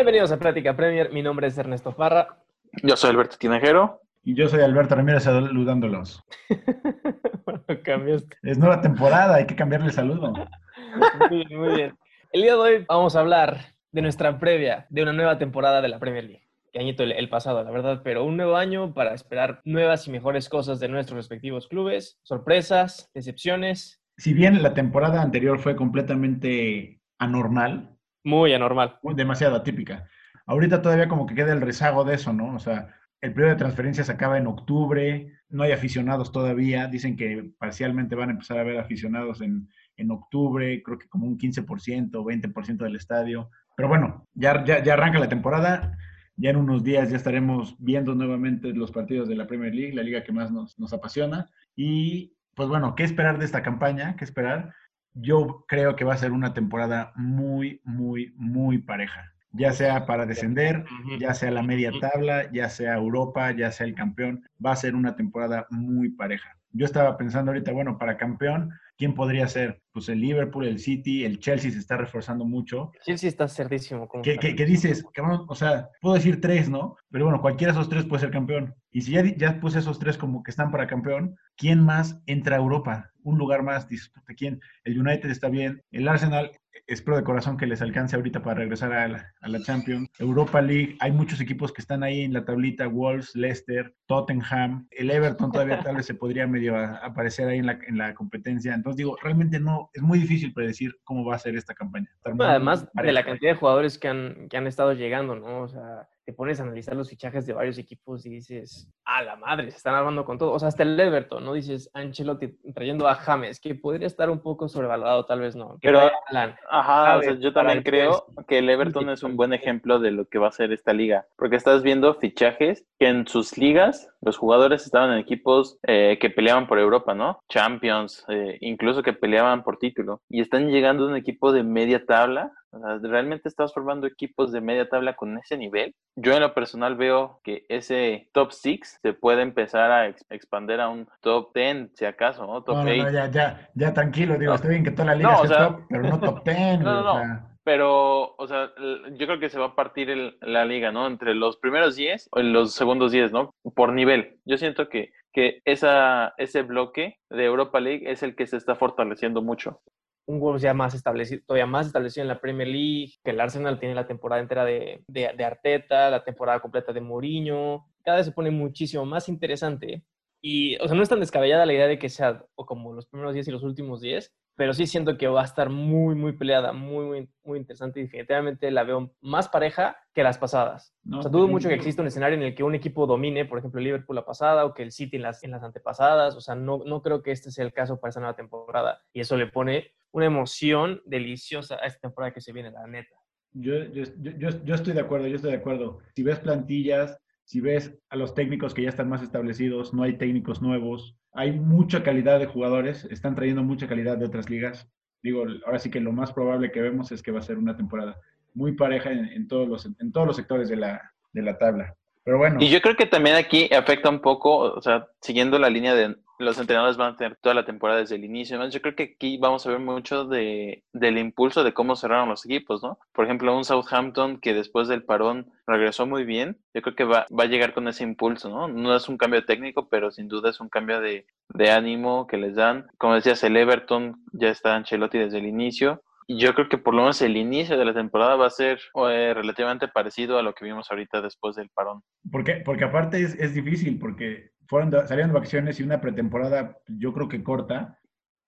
Bienvenidos a Plática Premier. Mi nombre es Ernesto Parra. Yo soy Alberto Tinajero. Y yo soy Alberto Ramírez saludándolos. bueno, cambiaste. Es nueva temporada, hay que cambiarle el saludo. Muy bien, muy bien. El día de hoy vamos a hablar de nuestra previa de una nueva temporada de la Premier League. Que añito el, el pasado, la verdad, pero un nuevo año para esperar nuevas y mejores cosas de nuestros respectivos clubes, sorpresas, decepciones. Si bien la temporada anterior fue completamente anormal, Muy anormal. demasiado atípica, ahorita todavía como que queda el rezago de eso, ¿no? O sea, el periodo de transferencias acaba en octubre, no hay aficionados todavía, dicen que parcialmente van a empezar a haber aficionados en, en octubre, creo que como un 15% o 20% del estadio. Pero bueno, ya, ya, ya arranca la temporada, ya en unos días ya estaremos viendo nuevamente los partidos de la Premier League, la liga que más nos, nos apasiona. Y pues bueno, ¿qué esperar de esta campaña? ¿Qué esperar? Yo creo que va a ser una temporada muy, muy, muy pareja. Ya sea para descender, ya sea la media tabla, ya sea Europa, ya sea el campeón, va a ser una temporada muy pareja. Yo estaba pensando ahorita, bueno, para campeón, ¿quién podría ser? Pues el Liverpool, el City, el Chelsea se está reforzando mucho. Chelsea está cerdísimo. ¿Qué, qué- qué dices? Cabrón, o sea, puedo decir tres, ¿no? Pero bueno, cualquiera de esos tres puede ser campeón. Y si ya, ya puse esos tres como que están para campeón, ¿quién más entra a Europa? Un lugar más, dices, puta, ¿quién? El United está bien, el Arsenal, espero de corazón que les alcance ahorita para regresar a la, a la Champions. Europa League, hay muchos equipos que están ahí en la tablita, Wolves, Leicester, Tottenham, el Everton todavía tal vez se podría medio a- aparecer ahí en la, en la competencia. Entonces digo, realmente no, es muy difícil predecir cómo va a ser esta campaña. Además de la cantidad de jugadores que han, que han estado llegando, ¿no? O sea, te pones a analizar los fichajes de varios equipos y dices, a la madre, se están armando con todo. O sea, hasta el Everton, ¿no? Dices, Ancelotti trayendo a James, que podría estar un poco sobrevalorado, tal vez no. Pero- traiga a Haaland. Ajá, o sea, yo también creo después. que el Everton es un buen ejemplo de lo que va a ser esta liga, porque estás viendo fichajes que en sus ligas los jugadores estaban en equipos eh, que peleaban por Europa, ¿no? Champions, eh, incluso que peleaban por título, y están llegando a un equipo de media tabla. O sea, ¿realmente estás formando equipos de media tabla con ese nivel? Yo en lo personal veo que ese top 6 se puede empezar a ex- expandir a un top 10, si acaso, ¿no? Top No, no, 8. no, ya, ya, ya tranquilo, digo, No. está bien que toda la liga No, sea sea- top, pero no top 10, No, no, o no. sea, Pero, o sea, yo creo que se va a partir el- la liga, ¿no? Entre los primeros 10 o los segundos 10, ¿no? Por nivel. Yo siento que, que esa, ese bloque de Europa League es el que se está fortaleciendo mucho. Un Wolves ya más establecido, todavía más establecido en la Premier League, que el Arsenal tiene la temporada entera de, de, de Arteta, la temporada completa de Mourinho, cada vez se pone muchísimo más interesante. Y, o sea, no es tan descabellada la idea de que sea o como los primeros 10 y los últimos 10, pero sí siento que va a estar muy, muy peleada, muy, muy, muy interesante y definitivamente la veo más pareja que las pasadas. no, O sea, dudo mucho que exista un escenario en el que un equipo domine, por ejemplo, el Liverpool la pasada o que el City en las, en las antepasadas. O sea, no, no creo que este sea el caso para esta nueva temporada. Y eso le pone una emoción deliciosa a esta temporada que se viene, la neta. Yo, yo, yo- yo estoy de acuerdo, yo estoy de acuerdo. Si ves plantillas, si ves a los técnicos que ya están más establecidos, no hay técnicos nuevos, hay mucha calidad de jugadores, están trayendo mucha calidad de otras ligas. Digo, ahora sí que lo más probable que vemos es que va a ser una temporada muy pareja en, todos, los, en todos los sectores de la, de la tabla. Pero bueno, Y yo creo que también aquí afecta un poco, o sea, siguiendo la línea de los entrenadores van a tener toda la temporada desde el inicio. Yo creo que aquí vamos a ver mucho de, del impulso de cómo cerraron los equipos, ¿no? Por ejemplo, un Southampton que después del parón regresó muy bien, yo creo que va, va a llegar con ese impulso, ¿no? No es un cambio técnico, pero sin duda es un cambio de, de ánimo que les dan. Como decías, el Everton ya está Ancelotti desde el inicio. Yo creo que por lo menos el inicio de la temporada va a ser eh, relativamente parecido a lo que vimos ahorita después del parón. porque, porque aparte es, es difícil, porque fueron salieron de vacaciones y una pretemporada, yo creo que corta,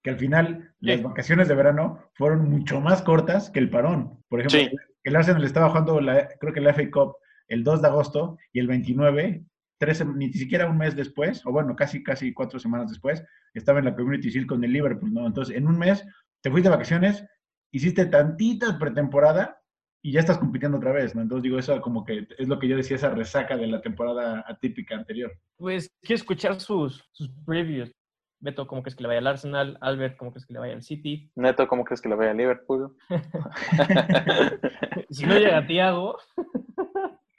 que al final las Sí. vacaciones de verano fueron mucho más cortas que el parón. Por ejemplo, Sí. el Arsenal estaba jugando, la, creo que la FA Cup el 2 de agosto y el 29, tres, ni siquiera un mes después, o bueno, casi, casi cuatro semanas después, estaba en la Community Shield con el Liverpool, ¿no? Entonces, en un mes te fuiste de vacaciones, hiciste tantita pretemporada y ya estás compitiendo otra vez, ¿no? Entonces digo, eso como que es lo que yo decía, esa resaca de la temporada atípica anterior. Pues quiero escuchar sus, sus previews. Beto, ¿cómo crees que le vaya al Arsenal? Albert, ¿cómo crees que le vaya al City? Neto, ¿cómo crees que le vaya a Liverpool? si no llega Tiago,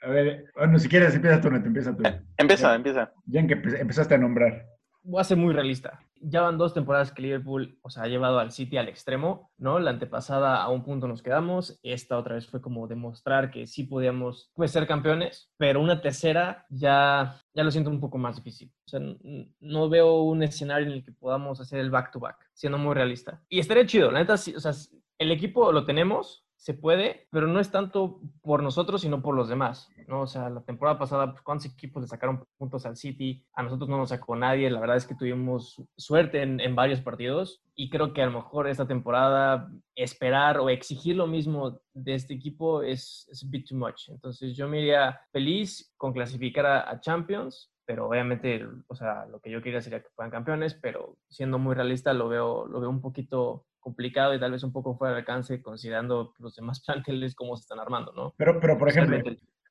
A ver, bueno, si quieres, empieza tú, Neto, empieza tú. empieza, empieza. Ya en que empe- empezaste a nombrar. voy a ser muy realista. Ya van dos temporadas que Liverpool, o sea, ha llevado al City al extremo, ¿no? La antepasada a un punto nos quedamos, esta otra vez fue como demostrar que sí podíamos pues, ser campeones, pero una tercera ya, ya lo siento un poco más difícil. O sea, no veo un escenario en el que podamos hacer el back-to-back, siendo muy realista. Y estaría chido, la neta, o sea, el equipo lo tenemos, se puede, pero no es tanto por nosotros, sino por los demás, ¿no? O sea, la temporada pasada, pues, ¿cuántos equipos le sacaron puntos al City? A nosotros no nos sacó nadie, la verdad es que tuvimos suerte en, varios partidos y creo que a lo mejor esta temporada esperar o exigir lo mismo de este equipo es, es a bit too much. Entonces yo me iría feliz con clasificar a, Champions, pero obviamente, o sea, lo que yo quería sería que fueran campeones, pero siendo muy realista lo veo, lo veo un poquito complicado y tal vez un poco fuera de alcance considerando los demás planteles cómo se están armando, ¿no? Pero, pero por ejemplo,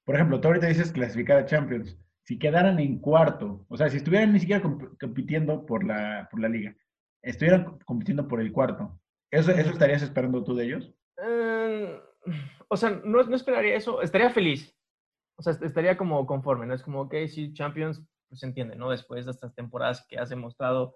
por ejemplo, tú ahorita dices clasificar a Champions. Si quedaran en cuarto, o sea, si estuvieran ni siquiera compitiendo por la, por la liga, estuvieran compitiendo por el cuarto, ¿eso, eso estarías esperando tú de ellos? Em, o sea, no, no esperaría eso, estaría feliz. O sea, estaría como conforme, ¿no? Es como, ok, sí, Champions, pues se entiende, ¿no? Después de estas temporadas que has demostrado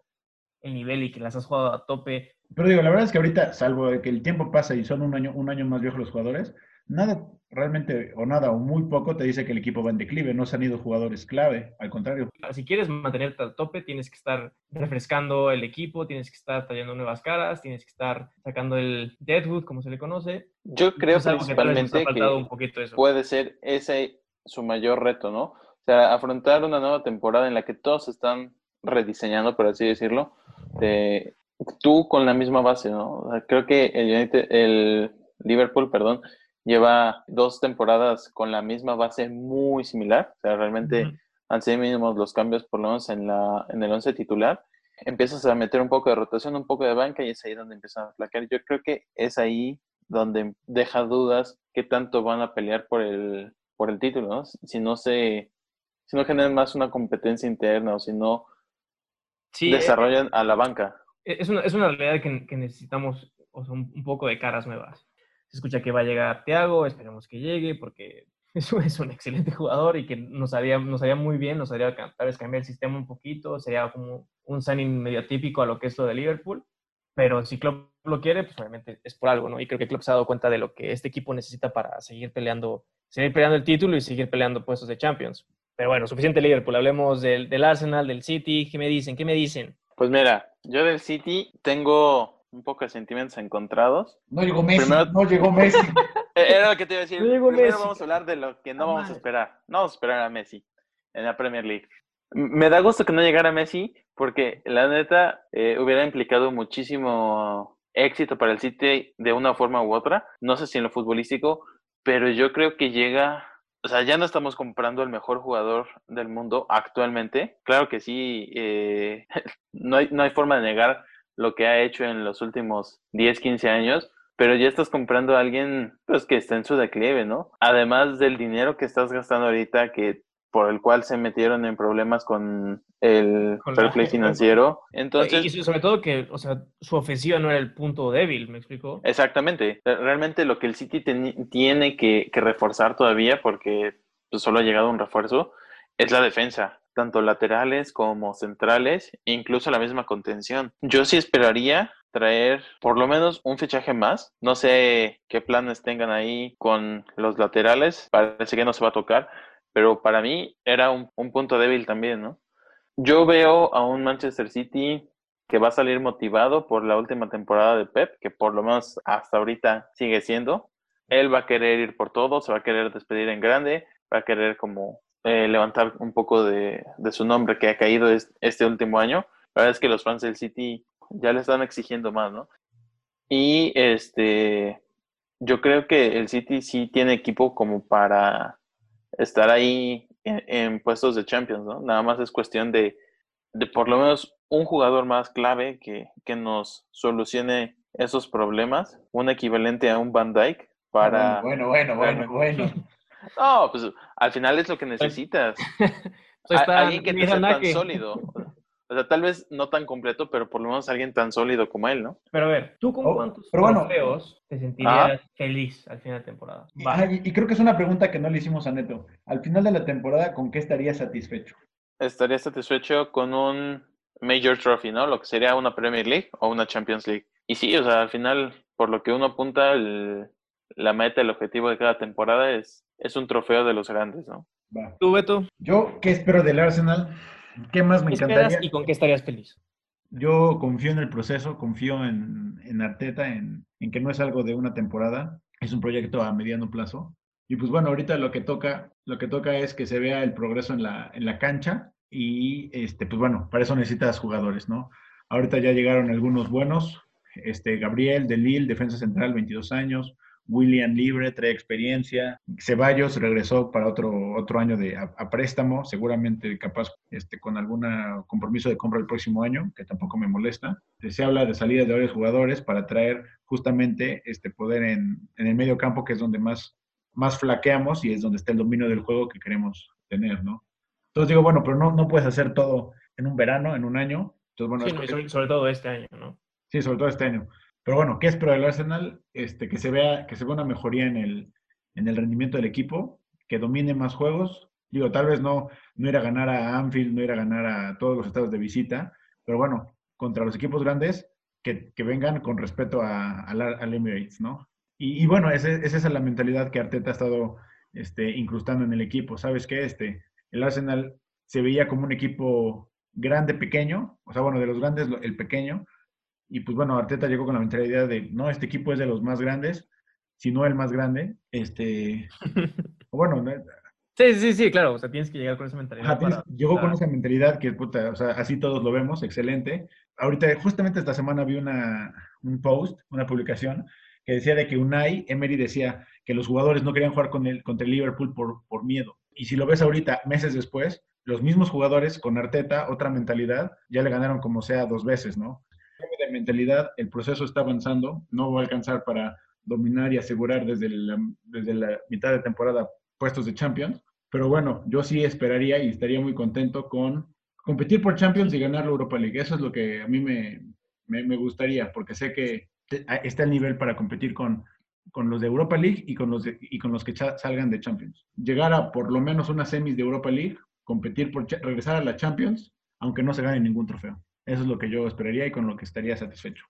el nivel y que las has jugado a tope. Pero digo, la verdad es que ahorita, salvo que el tiempo pasa y son un año, un año más viejos los jugadores, nada realmente, o nada, o muy poco te dice que el equipo va en declive, no se han ido jugadores clave, al contrario. Si quieres mantenerte al tope, tienes que estar refrescando el equipo, tienes que estar trayendo nuevas caras, tienes que estar sacando el Deadwood, como se le conoce. Yo creo principalmente que, puede ser ese su mayor reto, ¿no? O sea, afrontar una nueva temporada en la que todos están rediseñando, por así decirlo, de, tú con la misma base, ¿no? creo que el, el Liverpool, perdón, lleva dos temporadas con la misma base muy similar, o sea, realmente han sido mínimos los cambios por lo menos en, la, en el once titular. Empiezas a meter un poco de rotación, un poco de banca y es ahí donde empiezan a flaquear. Yo creo que es ahí donde deja dudas qué tanto van a pelear por el, por el título, ¿no? Si no se, si no generan más una competencia interna o si no sí, eh, desarrollan a la banca. Eh, es una, es una realidad que, necesitamos un, poco de caras nuevas. Se escucha que va a llegar Thiago, esperemos que llegue, porque es un, es un excelente jugador y que nos haría, nos haría muy bien, nos haría tal vez cambiar el sistema un poquito, sería como un signing medio típico a lo que es lo de Liverpool, pero si Klopp lo quiere, pues obviamente es por algo, ¿no? Y creo que Klopp se ha dado cuenta de lo que este equipo necesita para seguir peleando, seguir peleando el título y seguir peleando puestos de Champions. Pero bueno, suficiente Liverpool. Hablemos del, del Arsenal, del City. ¿Qué me dicen? ¿Qué me dicen? Pues mira, yo del City tengo un poco de sentimientos encontrados. No llegó Messi. No llegó Messi. Eh, era lo que te iba a decir. Primero vamos a hablar de lo que no vamos a esperar. No vamos a esperar a Messi en la Premier League. Me da gusto que no llegara Messi porque la neta eh, hubiera implicado muchísimo éxito para el City de una forma u otra. No sé si en lo futbolístico, pero yo creo que llega o sea, ya no estamos comprando al mejor jugador del mundo actualmente. Claro que sí, eh, no, hay, no hay forma de negar lo que ha hecho en los últimos 10, 15 años, pero ya estás comprando a alguien pues, que está en su declive, ¿no? Además del dinero que estás gastando ahorita, que por el cual se metieron en problemas con el fair play financiero. Entonces, y sobre todo que, o sea, su ofensiva no era el punto débil, ¿me explico? Exactamente. Realmente lo que el City tiene que, reforzar todavía, porque pues, solo ha llegado un refuerzo, es la defensa, tanto laterales como centrales, incluso la misma contención. Yo sí esperaría traer por lo menos un fichaje más. No sé qué planes tengan ahí con los laterales. Parece que no se va a tocar pero para mí era un, punto débil también, ¿no? Yo veo a un Manchester City que va a salir motivado por la última temporada de Pep, que por lo menos hasta ahorita sigue siendo. Él va a querer ir por todo, se va a querer despedir en grande, va a querer como eh, levantar un poco de, su nombre que ha caído este último año. La verdad es que los fans del City ya le están exigiendo más, ¿no? Y este, yo creo que el City sí tiene equipo como para estar ahí en, puestos de Champions, ¿no? Nada más es cuestión de, de por lo menos un jugador más clave que, que, nos solucione esos problemas, un equivalente a un Van Dyke para... Bueno, bueno, bueno, bueno. No, pues al final es lo que necesitas. Pues alguien que te sea tan sólido. O sea, tal vez no tan completo, pero por lo menos alguien tan sólido como él, ¿no? Pero a ver, ¿tú con oh, cuántos trofeos te sentirías feliz al final de temporada? Y, creo que es una pregunta que no le hicimos a Neto. Al final de la temporada, ¿con qué estarías satisfecho? Estaría satisfecho con un Major Trophy, ¿no? Lo que sería una Premier League o una Champions League. Y sí, o sea, al final, por lo que uno apunta, la meta, el objetivo de cada temporada es, es un trofeo de los grandes, ¿no? ¿Tú, Beto? Yo, ¿qué espero del Arsenal? ¿Qué más me encantaría? ¿Y con qué estarías feliz? Yo confío en el proceso, confío en, en Arteta, en, en, que no es algo de una temporada, es un proyecto a mediano plazo. Y pues bueno, ahorita lo que toca, lo que toca es que se vea el progreso en la, en la cancha y este, pues bueno, para eso necesitas jugadores, ¿no? Ahorita ya llegaron algunos buenos, este, Gabriel de Lille, defensa central, 22 años, William Libre, trae experiencia. Ceballos regresó para otro, otro año de, a, préstamo, seguramente capaz este, con algún compromiso de compra el próximo año, que tampoco me molesta. Se habla de salida de varios jugadores para traer justamente este poder en, en el medio campo, que es donde más, más flaqueamos y es donde está el dominio del juego que queremos tener, ¿no? Entonces digo, bueno, pero no, no puedes hacer todo en un verano, en un año. Entonces, bueno, sobre, sobre todo este año, ¿no? Sí, sobre todo este año. Pero bueno, ¿qué espero del Arsenal? Este, que se vea, que se vea una mejoría en el, en el rendimiento del equipo, que domine más juegos. Digo, tal vez no, no ir a ganar a Anfield, no ir a ganar a todos los estados de visita, pero bueno, contra los equipos grandes, que, que vengan con respeto a, al Emirates, ¿no? Y, bueno, esa es la mentalidad que Arteta ha estado este, incrustando en el equipo. ¿Sabes qué? Este, el Arsenal se veía como un equipo grande, pequeño, o sea, bueno, de los grandes, el pequeño, y pues bueno, Arteta llegó con la mentalidad de, no, este equipo es de los más grandes, si no el más grande. Este, bueno, Sí, sí, sí, claro, o sea, tienes que llegar con esa mentalidad. llegó con esa mentalidad que, puta, o sea, así todos lo vemos, excelente. Ahorita, justamente esta semana vi una, un post, una publicación, que decía de que Unai Emery decía que los jugadores no querían jugar con el, contra el Liverpool por, por miedo. Y si lo ves ahorita, meses después, los mismos jugadores con Arteta, otra mentalidad, ya le ganaron como sea dos veces, ¿no? De mentalidad, el proceso está avanzando, no va a alcanzar para dominar y asegurar desde la, desde la mitad de temporada puestos de Champions, pero bueno, yo sí esperaría y estaría muy contento con competir por Champions y ganar la Europa League. Eso es lo que a mí me, me, gustaría, porque sé que está el nivel para competir con, con los de Europa League y con los, y con los que salgan de Champions. Llegar a por lo menos una semis de Europa League, competir por regresar a la Champions, aunque no se gane ningún trofeo. Eso es lo que yo esperaría y con lo que estaría satisfecho.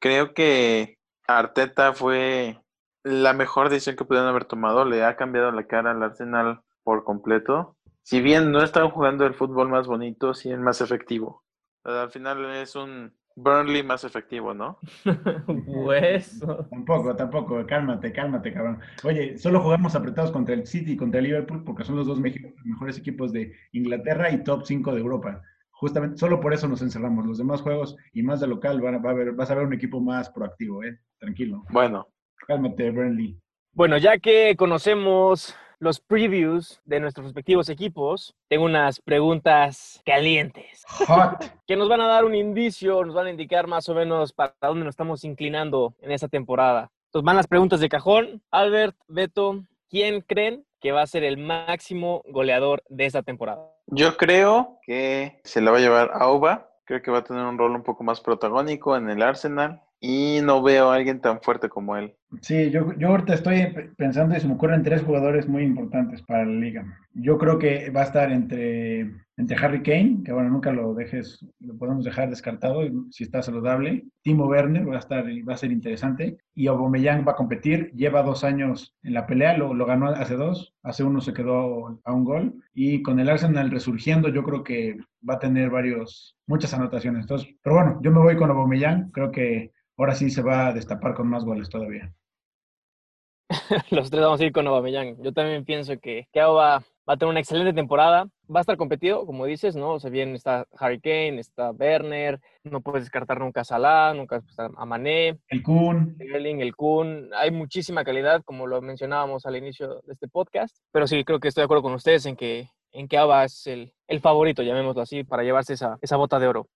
Creo que Arteta fue la mejor decisión que pudieron haber tomado. Le ha cambiado la cara al Arsenal por completo. Si bien no están jugando el fútbol más bonito, sí es más efectivo. Al final es un Burnley más efectivo, ¿no? pues. Tampoco, tampoco. Cálmate, cálmate, cabrón. Oye, solo jugamos apretados contra el City y contra el Liverpool porque son los dos mejores equipos de Inglaterra y top 5 de Europa justamente solo por eso nos encerramos. Los demás juegos y más de local va, a ver, vas a ver un equipo más proactivo, ¿eh? Tranquilo. Bueno. Cálmate, Burnley. Bueno, ya que conocemos los previews de nuestros respectivos equipos, tengo unas preguntas calientes. Hot. que nos van a dar un indicio, nos van a indicar más o menos para dónde nos estamos inclinando en esta temporada. Entonces van las preguntas de cajón. Albert, Beto, ¿quién creen que va a ser el máximo goleador de esta temporada? Yo creo que se la va a llevar Auba. Creo que va a tener un rol un poco más protagónico en el Arsenal y no veo a alguien tan fuerte como él. Sí, yo, yo ahorita estoy pensando y se me ocurren tres jugadores muy importantes para la liga. Yo creo que va a estar entre, entre Harry Kane, que bueno, nunca lo dejes, lo podemos dejar descartado si está saludable. Timo Werner va a estar, va a ser interesante. Y Aubameyang va a competir, lleva dos años en la pelea, lo, lo ganó hace dos, hace uno se quedó a un gol. Y con el Arsenal resurgiendo, yo creo que va a tener varios, muchas anotaciones. Entonces, pero bueno, yo me voy con Aubameyang, creo que ahora sí se va a destapar con más goles todavía. Los tres vamos a ir con Aubameyang. Yo también pienso que, que va, a tener una excelente temporada. Va a estar competido, como dices, ¿no? O sea, bien está Harry Kane, está Werner, no puedes descartar nunca a Salah, nunca a Mané. El Kun. el Kun. Hay muchísima calidad, como lo mencionábamos al inicio de este podcast. Pero sí, creo que estoy de acuerdo con ustedes en que, en que Aba es el, el favorito, llamémoslo así, para llevarse esa, esa bota de oro.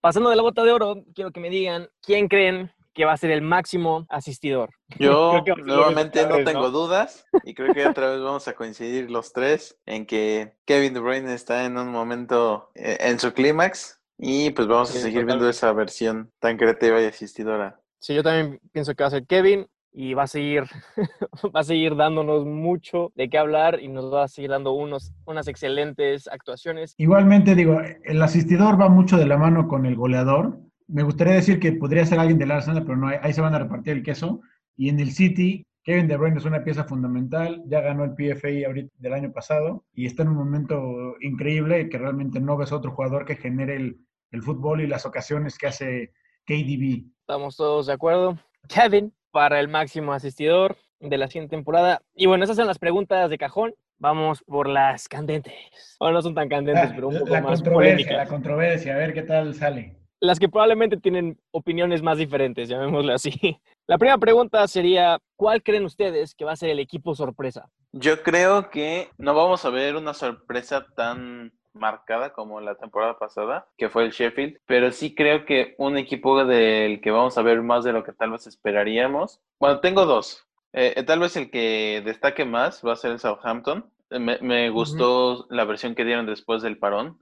Pasando de la bota de oro, quiero que me digan quién creen que va a ser el máximo asistidor. Yo nuevamente no tengo dudas y creo que otra vez vamos a coincidir los tres en que Kevin De Bruyne está en un momento eh, en su clímax y pues vamos a seguir viendo esa versión tan creativa y asistidora. Sí, yo también pienso que va a ser Kevin. y va a seguir, va a seguir dándonos mucho de qué hablar y nos va a seguir dando unos, unas excelentes actuaciones. Igualmente digo, el asistidor va mucho de la mano con el goleador. Me gustaría decir que podría ser alguien del Arsenal, pero no, ahí se van a repartir el queso. Y en el City, Kevin De Bruyne es una pieza fundamental, ya ganó el PFA ahorita del año pasado y está en un momento increíble que realmente no ves otro jugador que genere el, el fútbol y las ocasiones que hace KDB. Estamos todos de acuerdo. Kevin para el máximo asistidor de la siguiente temporada. Y bueno, esas son las preguntas de cajón. Vamos por las candentes. Bueno, no son tan candentes, Ah, pero un poco la más controversia, polémicas. la controversia, a ver qué tal sale. Las que probablemente tienen opiniones más diferentes, llamémosle así. La primera pregunta sería, ¿cuál creen ustedes que va a ser el equipo sorpresa? Yo creo que no vamos a ver una sorpresa tan marcada como la temporada pasada, que fue el Sheffield, pero sí creo que un equipo del que vamos a ver más de lo que tal vez esperaríamos. Bueno, tengo dos. Eh, eh, tal vez el que destaque más va a ser el Southampton. Eh, Me, me gustó la versión que dieron después del parón,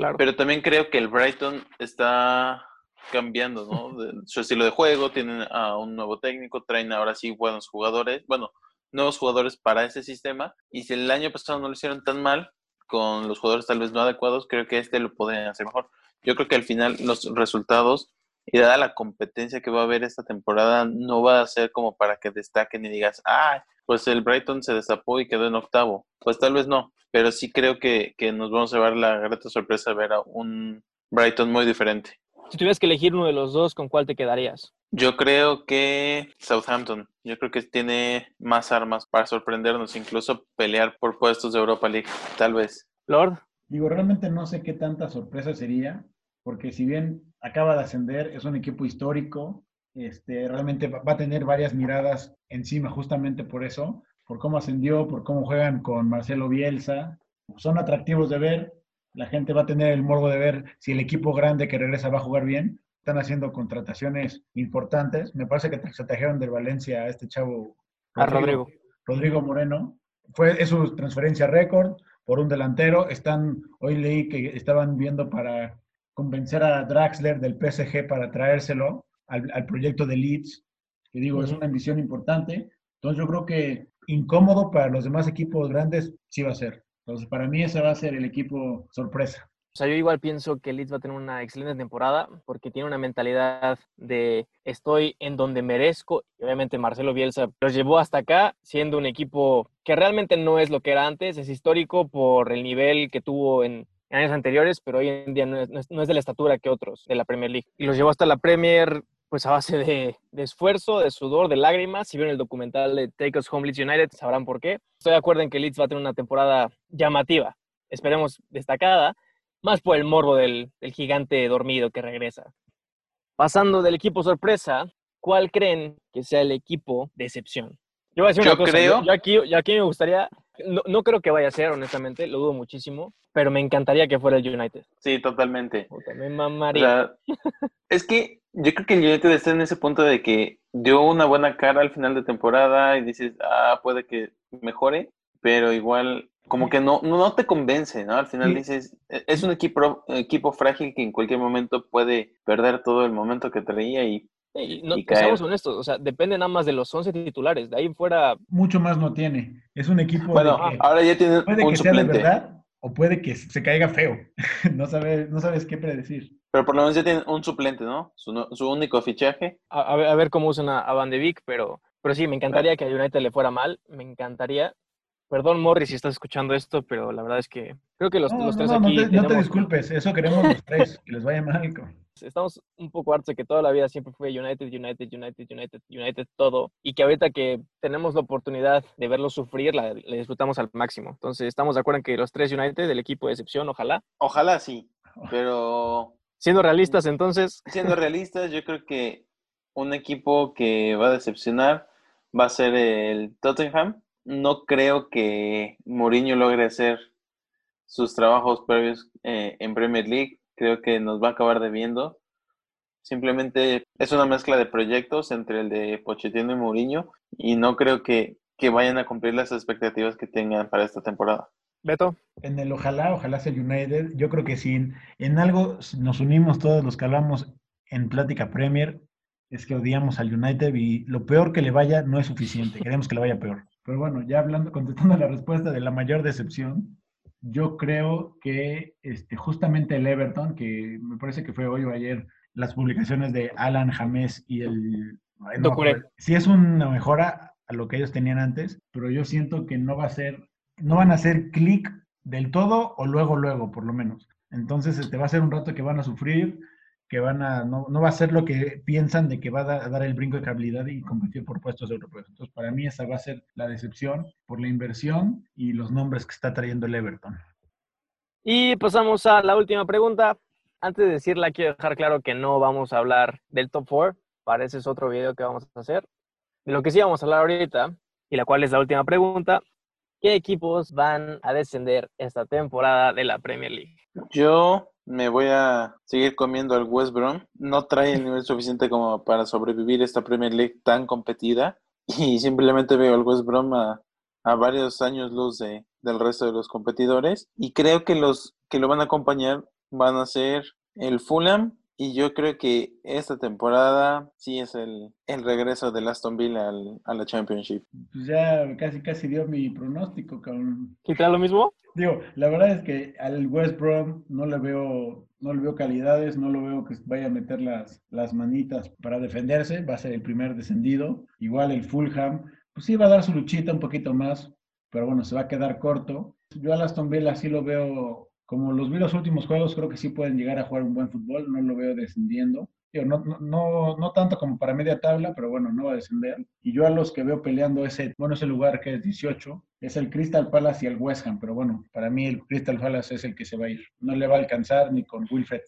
Claro. pero también creo que el Brighton está cambiando, ¿no? De- su estilo de juego, tienen a un nuevo técnico, traen ahora sí buenos jugadores, bueno, nuevos jugadores para ese sistema. Y si el año pasado no lo hicieron tan mal, con los jugadores tal vez no adecuados, creo que este lo podrían hacer mejor. Yo creo que al final los resultados y dada la competencia que va a haber esta temporada, no va a ser como para que destaquen y digas, ah, pues el Brighton se destapó y quedó en octavo. Pues tal vez no, pero sí creo que, que nos vamos a llevar la grata sorpresa de ver a un Brighton muy diferente. Si tuvieras que elegir uno de los dos, ¿con cuál te quedarías? Yo creo que Southampton, yo creo que tiene más armas para sorprendernos, incluso pelear por puestos de Europa League, tal vez. Lord, Digo, realmente no sé qué tanta sorpresa sería, porque si bien acaba de ascender, es un equipo histórico, este, realmente va a tener varias miradas encima justamente por eso, por cómo ascendió, por cómo juegan con Marcelo Bielsa. Son atractivos de ver, la gente va a tener el morbo de ver si el equipo grande que regresa va a jugar bien. Están haciendo contrataciones importantes. Me parece que se trajeron del Valencia a este chavo. A Rodrigo. Rodrigo Moreno. Fue, es su transferencia récord por un delantero. Están, hoy leí que estaban viendo para convencer a Draxler del PSG para traérselo al, al proyecto de Leeds. Que digo, es Ujú. una ambición importante. Entonces yo creo que incómodo para los demás equipos grandes sí va a ser. Entonces para mí ese va a ser el equipo sorpresa. O sea, yo igual pienso que Leeds va a tener una excelente temporada porque tiene una mentalidad de estoy en donde merezco. Y obviamente Marcelo Bielsa los llevó hasta acá siendo un equipo que realmente no es lo que era antes, es histórico por el nivel que tuvo en, años anteriores, pero hoy en día es, no es- no es de la estatura que otros de la Premier League. Y los llevó hasta la Premier pues a base de, de esfuerzo, de sudor, de lágrimas. Si vieron el documental de Take Us Home Leeds United, sabrán por qué. Estoy de acuerdo en que Leeds va a tener una temporada llamativa, esperemos destacada, más por el morbo del, del gigante dormido que regresa. Pasando del equipo sorpresa, ¿cuál creen que sea el equipo de excepción? Yo voy a decir una Yo cosa, creo- yo, yo aquí, yo aquí me gustaría, no, no creo que vaya a ser, honestamente, lo dudo muchísimo, pero me encantaría que fuera el United. Sí, totalmente. Puta, me O mamaría. sea, es que yo creo que el United está en ese punto de que dio una buena cara al final de temporada y dices, ah, puede que mejore, pero igual como que no, no, no te convence, ¿no? Al final dices, "E- es un equipo, equipo frágil que en cualquier momento puede perder todo el momento que traía y Y no, y seamos honestos, o sea, depende nada más de los 11 titulares. De ahí fuera, Mucho más no tiene. Es un equipo bueno, de que ahora ya tiene puede un que sea de suplente, verdad o puede que se caiga feo. no, sabes, no sabes qué predecir. pero por lo menos ya tiene un suplente, ¿no? Su, único fichaje. a, a ver, a ver cómo usan a, a Van de Beek, pero, pero sí, me encantaría que a United le fuera mal, me encantaría. Perdón, Morris, si estás escuchando esto, pero la verdad es que creo que los, No, los no, tres no, no aquí te, no te disculpes, eso queremos los tres, que les vaya mal. Estamos un poco hartos de que toda la vida siempre fue United, United, United, United, United, todo. Y que ahorita que tenemos la oportunidad de verlo sufrir, la, la disfrutamos al máximo. Entonces, estamos de acuerdo en que los tres United, del equipo de excepción, ojalá. Ojalá sí, pero Siendo realistas, entonces, siendo realistas, yo creo que un equipo que va a decepcionar va a ser el Tottenham. No creo que Mourinho logre hacer sus trabajos previos eh, en Premier League. Creo que nos va a acabar debiendo. Simplemente es una mezcla de proyectos entre el de Pochettino y Mourinho y no creo que, que vayan a cumplir las expectativas que tengan para esta temporada. Beto, En el ojalá, ojalá sea el United. Yo creo que si en, en algo nos unimos todos los que hablamos en Plática Premier, es que odiamos al United y lo peor que le vaya no es suficiente, queremos que le vaya peor. Pero bueno, ya hablando, contestando la respuesta de la mayor decepción, yo creo que este, justamente el Everton, que me parece que fue hoy o ayer, las publicaciones de Alan James y el... No, sí es una mejora a lo que ellos tenían antes, pero yo siento que no va a ser, no van a hacer clic del todo o luego, luego, por lo menos. Entonces, este va a ser un rato que van a sufrir, que van a, no, no, va a ser lo que piensan de que va a dar el brinco de habilidad y competir por puestos europeos. Entonces, para mí esa va a ser la decepción por la inversión y los nombres que está trayendo el Everton. Y pasamos a la última pregunta. Antes de decirla, quiero dejar claro que no vamos a hablar del top 4. Para ese es otro video que vamos a hacer. De lo que sí vamos a hablar ahorita, y la cual es la última pregunta, ¿qué equipos van a descender esta temporada de la Premier League? Yo me voy a seguir comiendo al West Brom. No trae el nivel suficiente como para sobrevivir esta Premier League tan competida. Y simplemente veo al West Brom a, varios años luz de, del resto de los competidores. Y creo que los que lo van a acompañar van a ser el Fulham. Y yo creo que esta temporada sí es el, el regreso del Aston Villa a la Championship. Pues ya casi casi dio mi pronóstico, cabrón. ¿Qué tal lo mismo? Digo, la verdad es que al West Brom no le veo, no le veo calidades, no lo veo que vaya a meter las, las manitas para defenderse, va a ser el primer descendido. Igual el Fulham, pues sí va a dar su luchita un poquito más, pero bueno, se va a quedar corto. Yo al Aston Villa sí lo veo, como los vi los últimos juegos, creo que sí pueden llegar a jugar un buen fútbol, no lo veo descendiendo no, no, no, tanto como para media tabla, pero bueno, no va a descender. Y yo a los que veo peleando ese, bueno, ese lugar que es 18, es el Crystal Palace y el West Ham, pero bueno, para mí el Crystal Palace es el que se va a ir. No le va a alcanzar ni con Wilfred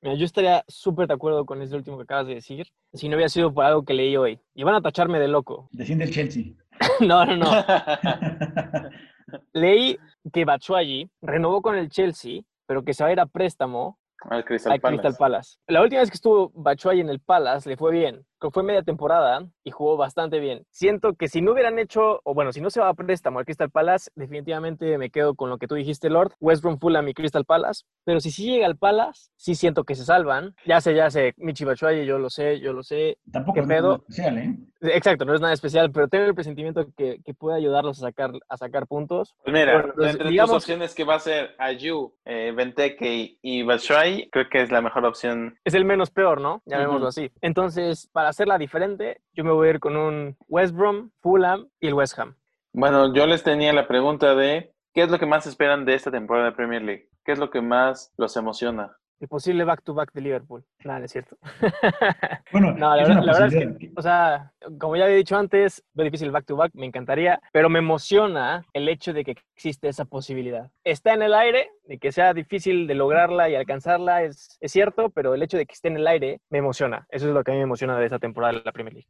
yo estaría súper de acuerdo con ese último que acabas de decir, si no había sido por algo que leí hoy. Y van a tacharme de loco. Desciende el Chelsea. no, no, no. leí que Batshuayi renovó con el Chelsea, pero que se va a ir a préstamo al Crystal, Palace. La última vez que estuvo Bachuay en el Palace le fue bien fue media temporada y jugó bastante bien. Siento que si no hubieran hecho, o bueno, si no se va a préstamo al Crystal Palace, definitivamente me quedo con lo que tú dijiste, Lord, West Brom, Fulham y Crystal Palace. Pero si sí llega al Palace, sí siento que se salvan. Ya sé, ya sé, Michi Batshuayi, yo lo sé, yo lo sé. Tampoco es nada especial, ¿eh? Exacto, no es nada especial, pero tengo el presentimiento que, que puede ayudarlos a sacar, a sacar puntos. Pues mira, pues, entre digamos, tus opciones que va a ser Ayu, eh, Benteke y Batshuayi, creo que es la mejor opción. Es el menos peor, ¿no? Llamémoslo así. Entonces, para hacerla diferente, yo me voy a ir con un West Brom, Fulham y el West Ham. Bueno, yo les tenía la pregunta de ¿qué es lo que más esperan de esta temporada de Premier League? ¿Qué es lo que más los emociona? El posible back-to-back de Liverpool. Nada, es cierto. Bueno, la, verdad, es que, o sea, como ya había dicho antes, es difícil back-to-back, me encantaría, pero me emociona el hecho de que existe esa posibilidad. Está en el aire, de que sea difícil de lograrla y alcanzarla, es, es cierto, pero el hecho de que esté en el aire me emociona. Eso es lo que a mí me emociona de esta temporada de la Premier League.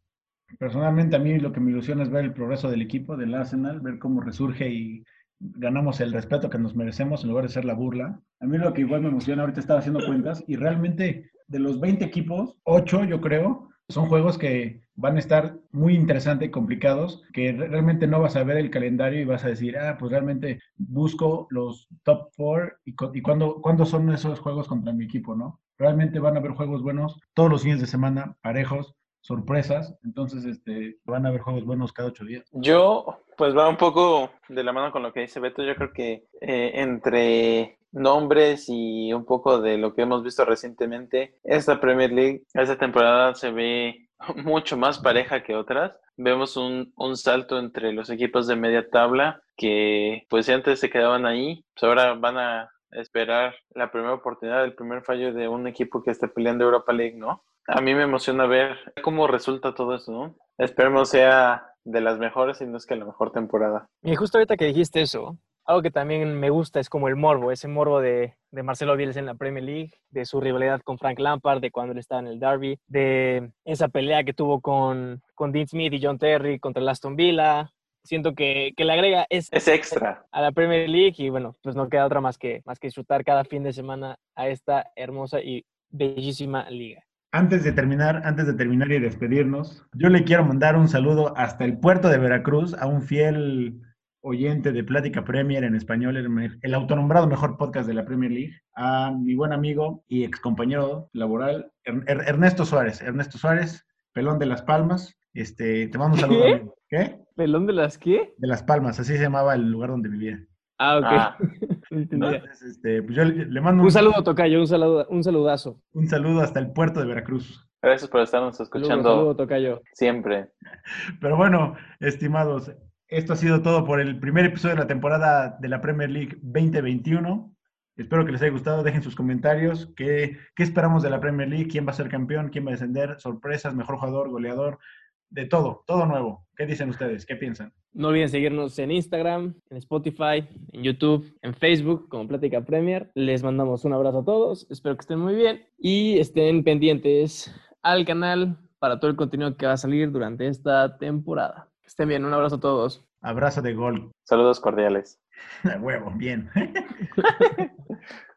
Personalmente, a mí lo que me ilusiona es ver el progreso del equipo, del Arsenal, ver cómo resurge y ganamos el respeto que nos merecemos en lugar de ser la burla. A mí lo que igual me emociona, ahorita estaba haciendo cuentas y realmente de los 20 equipos, 8 yo creo, son juegos que van a estar muy interesantes y complicados, que realmente no vas a ver el calendario y vas a decir, ah, pues realmente busco los top 4 y, y cuándo, cuándo son esos juegos contra mi equipo, ¿no? Realmente van a haber juegos buenos todos los fines de semana, parejos, sorpresas. Entonces, este, van a haber juegos buenos cada ocho días. Yo, pues va un poco de la mano con lo que dice Beto. Yo creo que eh, entre nombres y un poco de lo que hemos visto recientemente, esta Premier League, esta temporada se ve mucho más pareja que otras. Vemos un, un salto entre los equipos de media tabla que pues si antes se quedaban ahí, pues ahora van a esperar la primera oportunidad, el primer fallo de un equipo que esté peleando Europa League, ¿no? A mí me emociona ver cómo resulta todo eso, ¿no? Esperemos sea de las mejores y no es que la mejor temporada. Y justo ahorita que dijiste eso, algo que también me gusta es como el morbo, ese morbo de, de Marcelo Bielsa en la Premier League, de su rivalidad con Frank Lampard, de cuando él estaba en el Derby, de esa pelea que tuvo con, con Dean Smith y John Terry contra el Aston Villa. Siento que, que le agrega es, es extra a la Premier League y bueno, pues no queda otra más que, más que disfrutar cada fin de semana a esta hermosa y bellísima liga. Antes de terminar, antes de terminar y despedirnos, yo le quiero mandar un saludo hasta el puerto de Veracruz a un fiel oyente de Plática Premier en español, el, autonombrado mejor podcast de la Premier League, a mi buen amigo y ex compañero laboral, Ernesto Suárez. Ernesto Suárez, Pelón de las Palmas. Este, te mando un saludo. ¿Qué? ¿Qué? ¿Pelón de las qué? De las Palmas, así se llamaba el lugar donde vivía. Ah, ok. Ah. Entonces, este, pues yo le, le mando Un saludo, Tocayo, un saludo, un saludazo. un saludo hasta el puerto de Veracruz. gracias por estarnos Saludo, escuchando saludo, Tocayo. siempre. Pero bueno, estimados, esto ha sido todo por el primer episodio de la temporada de la Premier League 2021. Espero que les haya gustado. Dejen sus comentarios. ¿Qué, qué esperamos de la Premier League? ¿Quién va a ser campeón? ¿Quién va a descender? ¿Sorpresas? ¿Mejor jugador? ¿Goleador? De todo, todo nuevo. ¿Qué dicen ustedes? ¿Qué piensan? No olviden seguirnos en Instagram, en Spotify, en YouTube, en Facebook como Plática Premier. Les mandamos un abrazo a todos. Espero que estén muy bien y estén pendientes al canal para todo el contenido que va a salir durante esta temporada. Que estén bien. Un abrazo a todos. Abrazo de gol. Saludos cordiales. A huevo, bien.